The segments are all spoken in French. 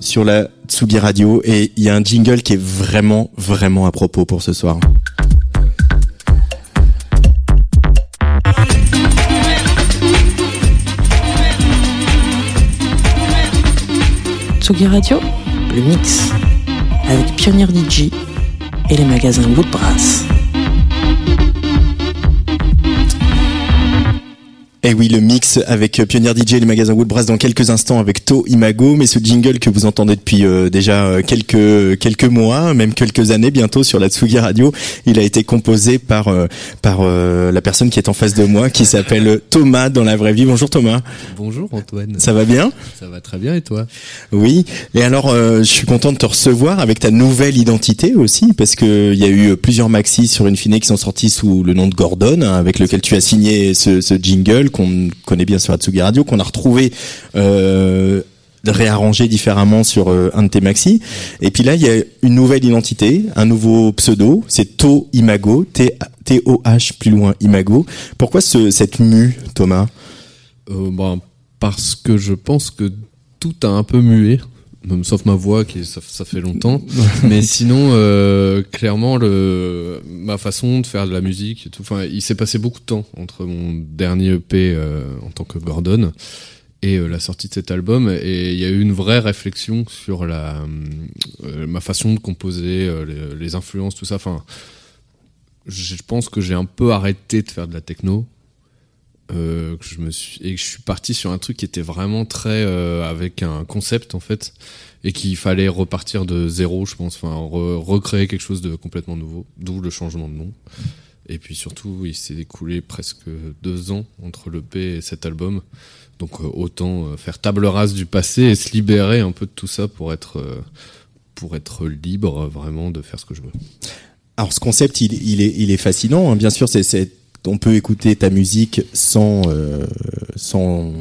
Sur la Tsugi Radio et il y a un jingle qui est vraiment vraiment à propos pour ce soir. Tsugi Radio, le mix avec Pionnier DJ et les magasins Woodbrass. Et eh oui, le mix avec euh, Pionnier DJ et les magasins Woodbrass dans quelques instants avec To Imago, mais ce jingle que vous entendez depuis euh, déjà euh, quelques quelques mois, même quelques années bientôt sur la Tsugi Radio, il a été composé par par la personne qui est en face de moi, qui s'appelle Thomas dans la vraie vie. Bonjour Thomas. Bonjour Antoine. Ça va bien? Ça va très bien et toi? Oui. Et alors, je suis content de te recevoir avec ta nouvelle identité aussi, parce que il y a eu plusieurs maxis sur une finée qui sont sortis sous le nom de Gordon, hein, avec lequel tu as signé ce, ce jingle qu'on connaît bien sur Atsugi Radio, qu'on a retrouvé euh, réarrangé différemment sur euh, un de tes maxi. Et puis là, il y a une nouvelle identité, un nouveau pseudo, c'est To Imago, T-O-H plus loin Imago. Pourquoi ce, cette mue, Thomas? Euh, bah, Parce que je pense que tout a un peu mué sauf ma voix qui ça, ça fait longtemps. Mais sinon euh, clairement le ma façon de faire de la musique et tout enfin il s'est passé beaucoup de temps entre mon dernier EP euh, en tant que Gordon et euh, la sortie de cet album. Et il y a eu une vraie réflexion sur la ma façon de composer les, les, influences tout ça. Enfin je pense que j'ai un peu arrêté de faire de la techno euh, que je me suis et que je suis parti sur un truc qui était vraiment très euh, avec un concept en fait et qu'il fallait repartir de zéro je pense enfin recréer quelque chose de complètement nouveau d'où le changement de nom. Et puis surtout il s'est écoulé presque deux ans entre le P et cet album. Donc euh, autant euh, faire table rase du passé et se libérer un peu de tout ça pour être pour être libre vraiment de faire ce que je veux. Alors ce concept il, il est il est fascinant hein. bien sûr c'est on peut écouter ta musique sans euh, sans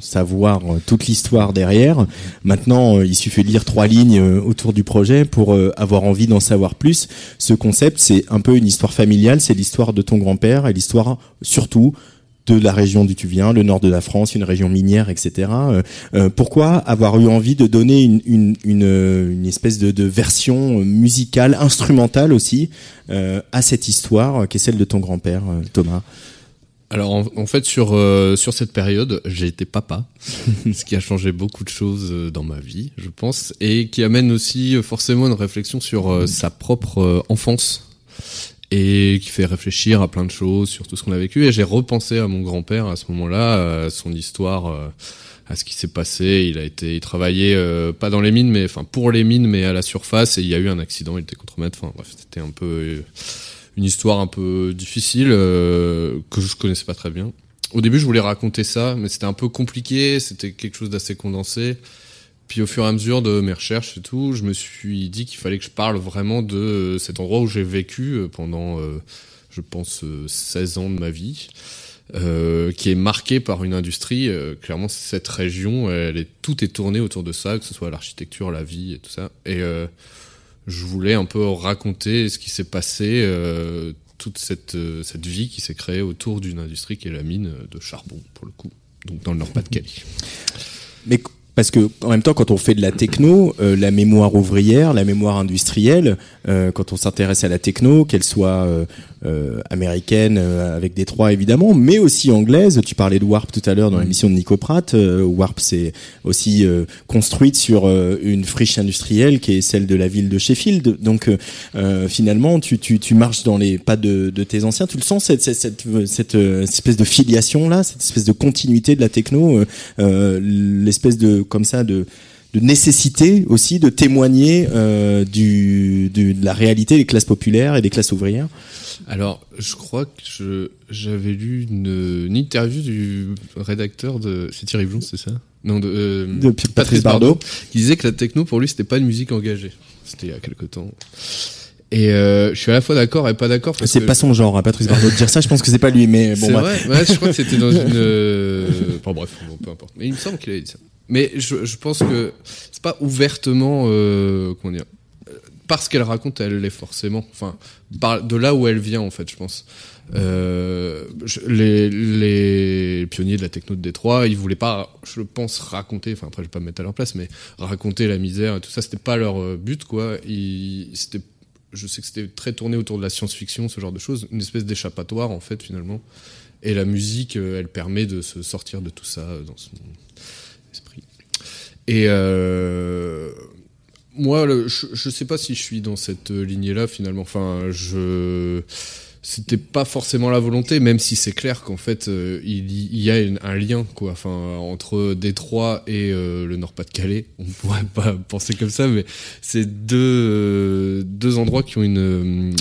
savoir toute l'histoire derrière. Maintenant, euh, il suffit de lire trois lignes euh, autour du projet pour avoir envie d'en savoir plus. Ce concept, c'est un peu une histoire familiale, c'est l'histoire de ton grand-père et l'histoire surtout de la région d'où tu viens, le nord de la France, une région minière, etc. Euh, euh, pourquoi avoir eu envie de donner une, une, une, une espèce de, de, version musicale, instrumentale aussi, euh, à cette histoire qui est celle de ton grand-père, Thomas? Alors en, fait sur sur cette période j'ai été papa, ce qui a changé beaucoup de choses dans ma vie, je pense, et qui amène aussi forcément une réflexion sur sa propre enfance et qui fait réfléchir à plein de choses sur tout ce qu'on a vécu. Et j'ai repensé à mon grand-père à ce moment-là, à son histoire, euh, à ce qui s'est passé. Il a été, il travaillait euh, pas dans les mines, mais enfin pour les mines, mais à la surface. Et il y a eu un accident, il était contre-maître. Enfin bref, c'était un peu euh, une histoire un peu difficile que je connaissais pas très bien. Au début, je voulais raconter ça, mais c'était un peu compliqué. C'était quelque chose d'assez condensé. Puis au fur et à mesure de mes recherches et tout, je me suis dit qu'il fallait que je parle vraiment de euh, cet endroit où j'ai vécu euh, pendant, euh, je pense, 16 ans de ma vie. Qui est marqué par une industrie. clairement, cette région, elle est, tout est tourné autour de ça, que ce soit l'architecture, la vie et tout ça. Et je voulais un peu raconter ce qui s'est passé, toute cette, cette vie qui s'est créée autour d'une industrie qui est la mine de charbon, pour le coup, donc dans le Nord-Pas-de-Calais. Mais parce que en même temps, quand on fait de la techno, euh, la mémoire ouvrière, la mémoire industrielle, euh, quand on s'intéresse à la techno, qu'elle soit euh, euh, américaine euh, avec Détroit évidemment, mais aussi anglaise. Tu parlais de Warp tout à l'heure dans mm. l'émission de Nico Pratt. Euh, Warp c'est aussi construite sur une friche industrielle qui est celle de la ville de Sheffield. Donc finalement, tu, tu, tu, marches dans les pas de, de tes anciens. Tu le sens cette, cette, cette, cette espèce de filiation là, cette espèce de continuité de la techno, l'espèce de comme ça de de nécessité aussi de témoigner euh, du, du, de la réalité des classes populaires et des classes ouvrières Alors, je crois que j'avais lu une, une, interview du rédacteur de... C'est Thierry Blon, c'est ça? Non, de, euh, de Patrice, Bardot, qui disait que la techno, pour lui, c'était pas une musique engagée. C'était il y a quelque temps. Et euh, je suis à la fois d'accord et pas d'accord. C'est pas son genre, hein, Patrice Bardot, de dire ça. Je pense que c'est pas lui, mais bon. C'est vrai. Ouais, je crois que c'était dans une. Euh... Enfin bref, bon, peu importe. Mais il me semble qu'il a dit ça. Mais je, pense que c'est pas ouvertement, euh, comment dire, parce qu'elle raconte, elle l'est forcément. Enfin, de là où elle vient, en fait, je pense. euh, les, pionniers de la techno de Détroit, ils voulaient pas, je pense, raconter, enfin après je vais pas me mettre à leur place, mais raconter la misère et tout ça, c'était pas leur euh, but, quoi. C'était, je sais que c'était très tourné autour de la science-fiction, ce genre de choses, une espèce d'échappatoire, en fait, finalement. Et la musique, elle permet de se sortir de tout ça dans son esprit. Et euh, moi, je, je sais pas si je suis dans cette lignée-là finalement. Enfin, je c'était pas forcément la volonté, même si c'est clair qu'en fait euh, il, y- a un lien quoi, entre Détroit et euh, le Nord-Pas-de-Calais. On pourrait pas penser comme ça, mais c'est deux deux endroits qui ont une-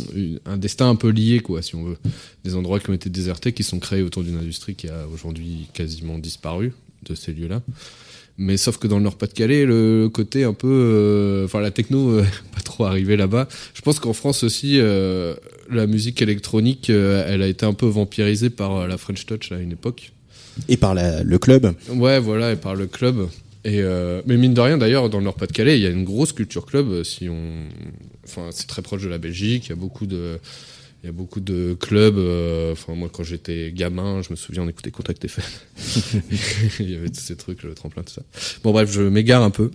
un destin un peu lié quoi, si on veut. Des endroits qui ont été désertés, qui sont créés autour d'une industrie qui a aujourd'hui quasiment disparu de ces lieux-là. Mais sauf que dans le Nord-Pas-de-Calais, le côté un peu, euh, enfin la techno, euh, pas trop arrivé là-bas. Je pense qu'en France aussi, euh, la musique électronique, elle a été un peu vampirisée par la French Touch à une époque. Et par la- le club. Ouais, voilà, et par le club. Et euh, mais mine de rien, d'ailleurs, dans le Nord-Pas-de-Calais, il y a une grosse culture club. Si on, enfin, c'est très proche de la Belgique. Il y a beaucoup de, il y a beaucoup de clubs. euh, Enfin, moi, quand j'étais gamin, je me souviens, on écoutait Contact FM. il y avait tous ces trucs, le tremplin, tout ça. Bon, bref, je m'égare un peu.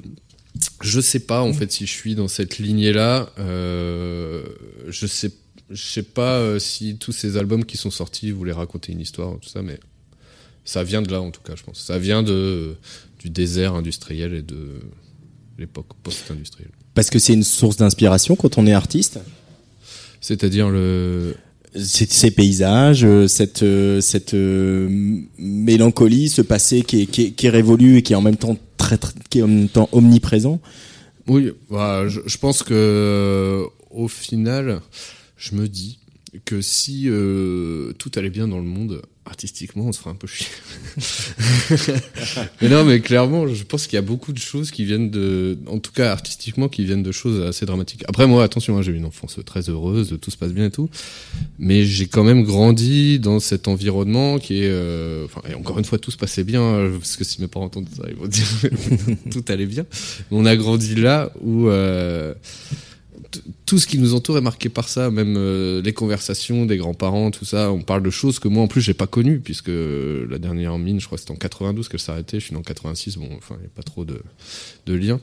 Je sais pas en fait si je suis dans cette lignée-là. Euh, je sais, je sais pas euh, si tous ces albums qui sont sortis voulaient raconter une histoire, tout ça, mais ça vient de là en tout cas, je pense. Ça vient de du désert industriel et de l'époque post-industrielle. Parce que c'est une source d'inspiration quand on est artiste? C'est-à-dire le Ces paysages, euh, cette, euh, cette euh, mélancolie, ce passé qui est, qui, est, qui est révolu et qui est en même temps très, très- qui est en même temps omniprésent. Oui, bah, je, je pense que au final, je me dis que si euh, tout allait bien dans le monde, artistiquement, on se ferait un peu chier. mais non, mais clairement, je pense qu'il y a beaucoup de choses qui viennent de, en tout cas artistiquement, qui viennent de choses assez dramatiques. Après, moi, attention, hein, j'ai eu une enfance très heureuse, tout se passe bien et tout, mais j'ai quand même grandi dans cet environnement qui est, euh, enfin, et encore une fois, tout se passait bien, euh, parce que si mes parents entendent ça, ils vont dire tout allait bien. Mais on a grandi là où euh, tout ce qui nous entoure est marqué par ça, même euh, les conversations des grands-parents, tout ça. On parle de choses que moi en plus j'ai pas connues, puisque la dernière mine, je crois que c'était en 92 qu'elle s'arrêtait. Je suis en 86, bon, enfin, il n'y a pas trop de, liens.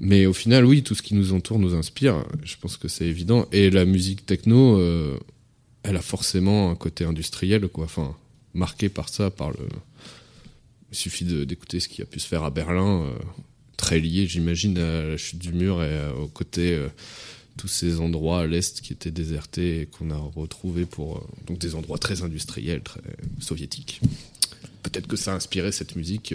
Mais au final, oui, tout ce qui nous entoure nous inspire. Je pense que c'est évident. Et la musique techno, euh, elle a forcément un côté industriel, quoi. Enfin, marqué par ça, par le. Il suffit d'écouter ce qui a pu se faire à Berlin, euh, très lié, j'imagine, à la chute du mur et euh, au côté euh, tous ces endroits à l'est qui étaient désertés et qu'on a retrouvés pour euh, donc des endroits très industriels, très soviétiques. Peut-être que ça a inspiré cette musique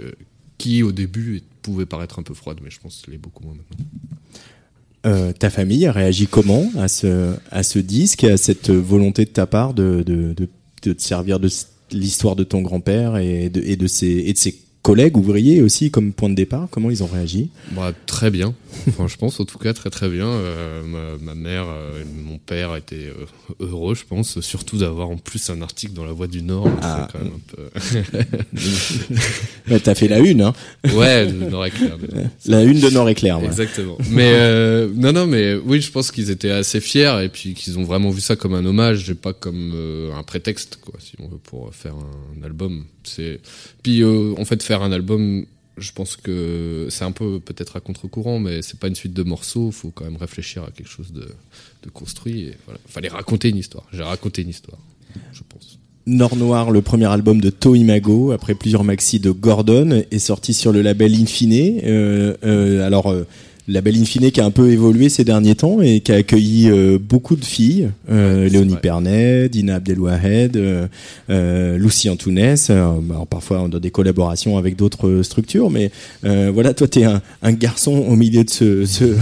qui, au début, pouvait paraître un peu froide, mais je pense qu'elle est beaucoup moins maintenant. Ta famille a réagi comment à ce, à ce disque à cette volonté de ta part de, de, de, de te servir de l'histoire de ton grand-père et de, et, de ses, et de ses collègues ouvriers aussi comme point de départ Comment ils ont réagi? Bah, très bien. Enfin, je pense en tout cas très très bien. Euh, ma, ma mère euh, et mon père étaient euh, heureux, je pense, surtout d'avoir en plus un article dans La Voix du Nord. Ah. Quand même un Ouais, T'as fait la une, hein peu... Ouais, le Nord éclair. la une de Nord Éclair. Exactement. Mais euh, non, non, mais oui, je pense qu'ils étaient assez fiers et puis qu'ils ont vraiment vu ça comme un hommage et pas comme euh, un prétexte, quoi, si on veut, pour faire un album. C'est puis euh, en fait faire un album. Je pense que c'est un peu peut-être à contre-courant, mais c'est pas une suite de morceaux. Faut quand même réfléchir à quelque chose de, construit. Voilà, fallait raconter une histoire. J'ai raconté une histoire, je pense. Nord Noir, le premier album de To Imago, après plusieurs maxi de Gordon, est sorti sur le label Infine. Euh, euh, alors, euh, label Infine qui a un peu évolué ces derniers temps et qui a accueilli euh, beaucoup de filles. Euh, Ouais, Léonie. Pernet, Dina Abdelwahed, euh, euh, Lucie Antounès, euh, bah, alors parfois dans des collaborations avec d'autres euh, structures. Mais euh, voilà, toi, tu es un, un garçon au milieu de ce, ce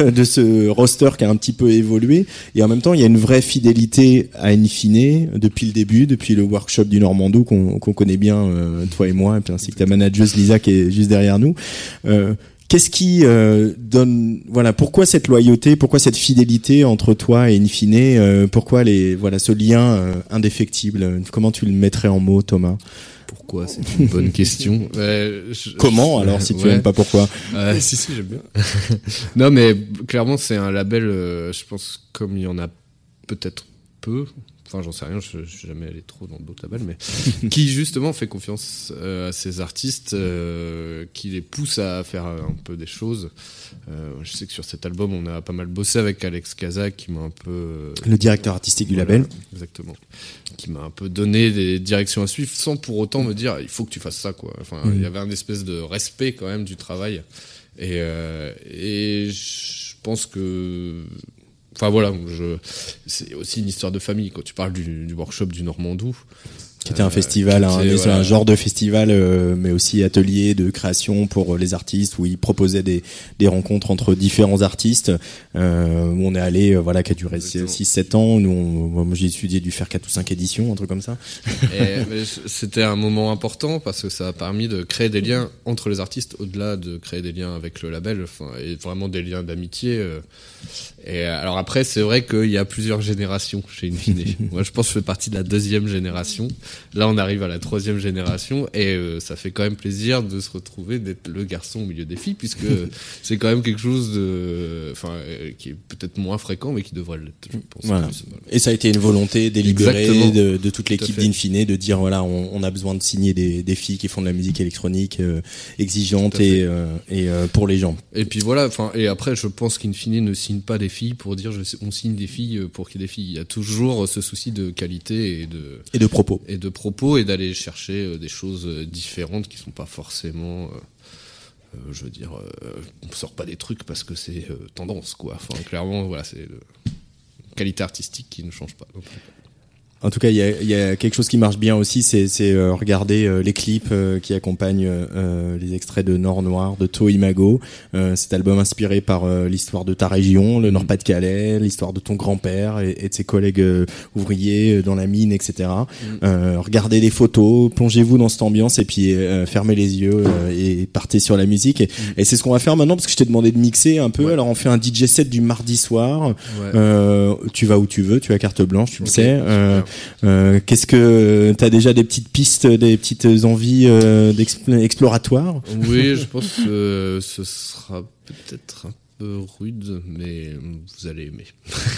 de ce roster qui a un petit peu évolué. Et en même temps, il y a une vraie fidélité à Infine depuis le début, depuis le workshop du Normandou qu'on connaît bien, euh, toi et moi, et puis ainsi que ta manageuse Lisa qui est juste derrière nous. Euh, Qu'est-ce qui euh, donne, voilà, pourquoi cette loyauté, pourquoi cette fidélité entre toi et Infine, euh, pourquoi les, voilà, ce lien euh, indéfectible Comment tu le mettrais en mots, Thomas? Pourquoi? C'est une bonne question. Ouais, je- Comment alors, si tu Ouais. aimes pas pourquoi? Euh, si, si, j'aime bien. non, mais clairement, c'est un label, euh, je pense, comme il y en a peut-être peu, enfin j'en sais rien, je, je suis jamais allé trop dans d'autres labels, mais qui justement fait confiance euh, à ces artistes, euh, qui les pousse à faire un peu des choses. Euh, je sais que sur cet album, on a pas mal bossé avec Alex Kazak, qui m'a un peu Le directeur artistique du label. Exactement. Qui m'a un peu donné des directions à suivre sans pour autant me dire il faut que tu fasses ça quoi. Enfin, il y avait un espèce de respect quand même du travail. Et, et je pense que. Enfin voilà, je... c'est aussi une histoire de famille. Quand tu parles du, du workshop du Normandou, Qui était un festival, un, était, un voilà. genre de festival, euh, mais aussi atelier de création pour les artistes, où ils proposaient des, des rencontres entre différents artistes. Euh, on est allé, euh, voilà, qui a duré Exactement. 6-7 ans. Nous, on- moi, j'ai étudié dû faire 4 ou 5 éditions, un truc comme ça. C'était un moment important parce que ça a permis de créer des liens entre les artistes au-delà de créer des liens avec le label et vraiment des liens d'amitié et alors après c'est vrai qu'il y a plusieurs générations chez Infine moi je pense que je fais partie de la deuxième génération là on arrive à la troisième génération et euh, ça fait quand même plaisir de se retrouver d'être le garçon au milieu des filles puisque c'est quand même quelque chose de enfin euh, qui est peut-être moins fréquent mais qui devrait l'être je pense Voilà. plus. Voilà. Et ça a été une volonté délibérée de, de toute l'équipe d'Infine de dire voilà, on, on a besoin de signer des, des filles qui font de la musique électronique euh, exigeante et, et pour les gens. Et puis voilà, enfin, et après, je pense qu'Infine ne signe pas des filles pour dire je, on signe des filles pour qu'il y ait des filles. Il y a toujours ce souci de qualité et de, Et de propos. et de propos et d'aller chercher euh, des choses euh, différentes qui sont pas forcément. euh, je veux dire, euh, on sort pas des trucs parce que c'est tendance, quoi. Enfin, clairement, voilà, c'est qualité artistique qui ne change pas. En tout cas, il y a, y a quelque chose qui marche bien aussi, c'est euh, regarder euh, les clips euh, qui accompagnent euh, les extraits de Nord Noir, de To Imago. Euh, cet album inspiré par euh, l'histoire de ta région, le Nord-Pas-de-Calais, l'histoire de ton grand-père et, et de ses collègues euh, ouvriers euh, dans la mine, etc. Euh, regardez les photos, plongez-vous dans cette ambiance et puis euh, fermez les yeux euh, et partez sur la musique. Et, et c'est ce qu'on va faire maintenant parce que je t'ai demandé de mixer un peu. Ouais. Alors on fait un DJ set du mardi soir. Ouais. Euh, tu vas où tu veux, tu as carte blanche, tu le Ok, sais. Euh, Qu'est-ce que t'as déjà des petites pistes, des petites envies euh, exploratoires Oui, je pense que ce sera peut-être un peu rude, mais vous allez aimer.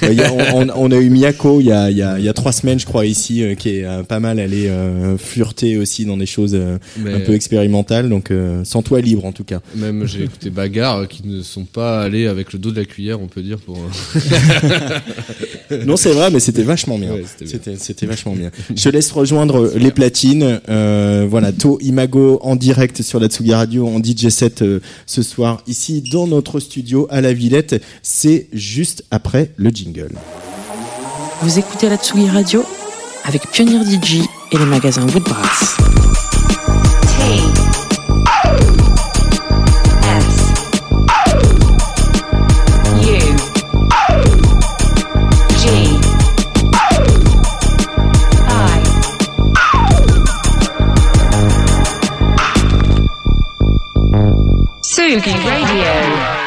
On, on- on a eu Miyako il y a, il y, a, il y a trois semaines, je crois, ici, euh, qui est euh, pas mal allé euh, flirter aussi dans des choses Mais un peu expérimentales. Donc, sans toi libre en tout cas. Même j'ai écouté Bagarre qui ne sont pas allés avec le dos de la cuillère, on peut dire pour. Non, c'est vrai, mais c'était vachement bien. Ouais, c'était vachement bien. Je laisse rejoindre les platines. Euh, voilà, To Imago en direct sur la Tsugi Radio en DJ set euh, ce soir ici dans notre studio à la Villette. C'est juste après le jingle. Vous écoutez la Tsugi Radio avec Pionnier DJ et les magasins Woodbrass. T S U G I Sugi Radio.